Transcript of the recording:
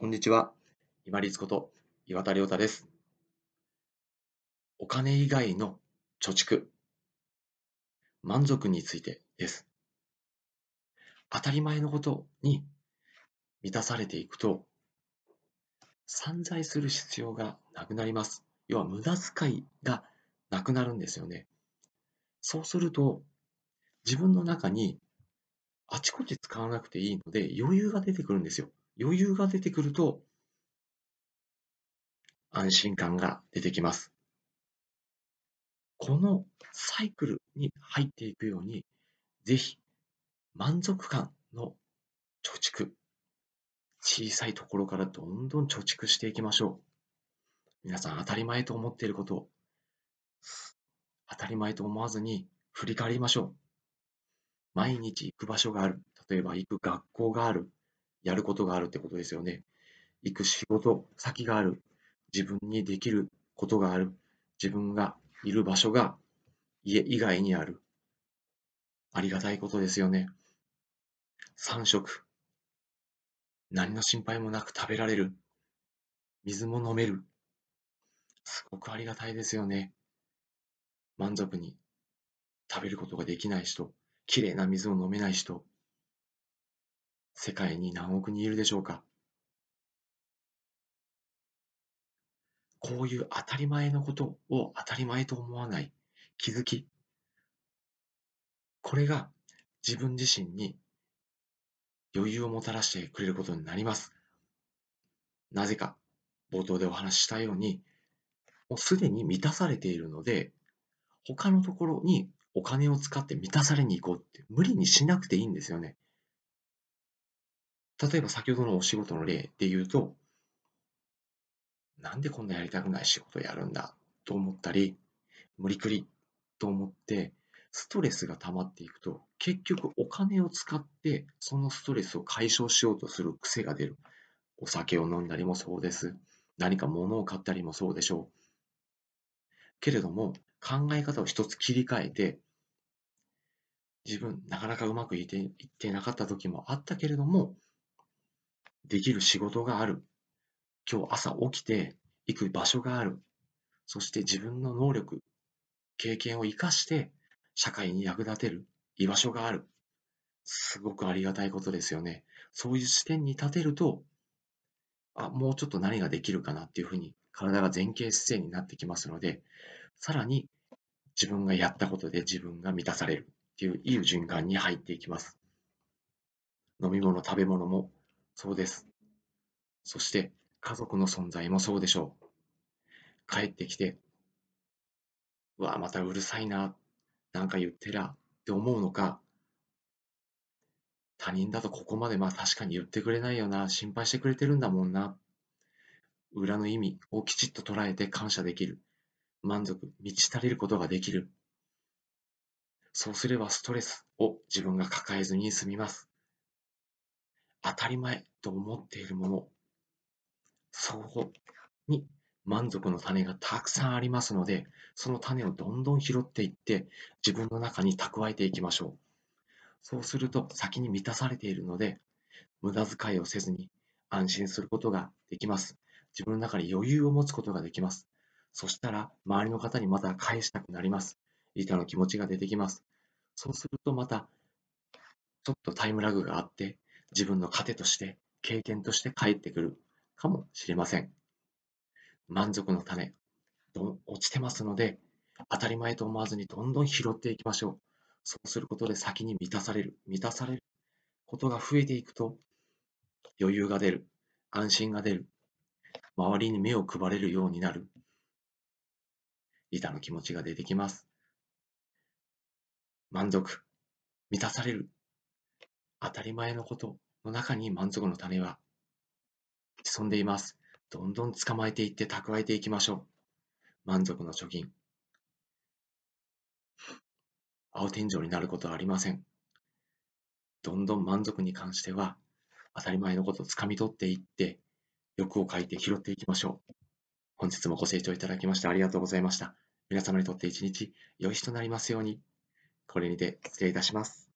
こんにちは。今立こと岩田亮太です。お金以外の貯蓄、満足についてです。当たり前のことに満たされていくと、散財する必要がなくなります。要は無駄遣いがなくなるんですよね。そうすると、自分の中にあちこち使わなくていいので余裕が出てくるんですよ。余裕が出てくると、安心感が出てきます。このサイクルに入っていくように、ぜひ満足感の貯蓄、小さいところからどんどん貯蓄していきましょう。皆さん当たり前と思っていることを当たり前と思わずに振り返りましょう。毎日行く場所がある。例えば行く学校がある。やることがあるってことですよね。行く仕事先がある。自分にできることがある。自分がいる場所が家以外にある。ありがたいことですよね。3食。何の心配もなく食べられる。水も飲める。すごくありがたいですよね。満足に食べることができない人、きれいな水を飲めない人、世界に何億人いるでしょうか？こういう当たり前のことを当たり前と思わない気づき。これが自分自身に余裕をもたらしてくれることになります。なぜか、冒頭でお話ししたように、もうすでに満たされているので、他のところにお金を使って満たされに行こうって無理にしなくていいんですよね。例えば先ほどのお仕事の例で言うと、なんでこんなやりたくない仕事やるんだと思ったり、無理くりと思って、ストレスが溜まっていくと、結局お金を使ってそのストレスを解消しようとする癖が出る。お酒を飲んだりもそうです。何か物を買ったりもそうでしょう。けれども、考え方を一つ切り替えて、自分、なかなかうまくいっていってなかった時もあったけれども、できる仕事がある。今日朝起きて行く場所がある。そして自分の能力、経験を生かして社会に役立てる居場所がある。すごくありがたいことですよね。そういう視点に立てると、あ、もうちょっと何ができるかなっていうふうに体が前傾姿勢になってきますので、さらに自分がやったことで自分が満たされるっていういい循環に入っていきます。飲み物、食べ物もそうです。そして家族の存在もそうでしょう。帰ってきて、うわ、またうるさいな、なんか言ってらって思うのか、他人だとここまでまあ確かに言ってくれないよな、心配してくれてるんだもんな。裏の意味をきちっと捉えて感謝できる。満足、満ち足りることができる。そうすればストレスを自分が抱えずに済みます。当たり前と思っているもの、そこに満足の種がたくさんありますので、その種をどんどん拾っていって、自分の中に蓄えていきましょう。そうすると先に満たされているので、無駄遣いをせずに安心することができます。自分の中に余裕を持つことができます。そしたら、周りの方にまた返したくなります。板の気持ちが出てきます。そうするとまた、ちょっとタイムラグがあって、自分の糧として、経験として返ってくるかもしれません。満足の種、落ちてますので、当たり前と思わずにどんどん拾っていきましょう。そうすることで先に満たされる、満たされることが増えていくと、余裕が出る、安心が出る、周りに目を配れるようになる、板の気持ちが出てきます。満足、満たされる当たり前のことの中に満足の種は潜んでいます。どんどん捕まえていって蓄えていきましょう。満足の貯金。青天井になることはありません。どんどん満足に関しては当たり前のことをつかみ取っていって欲を書いて拾っていきましょう。本日もご清聴いただきましてありがとうございました。皆様にとって一日良い日となりますように。これにて失礼いたします。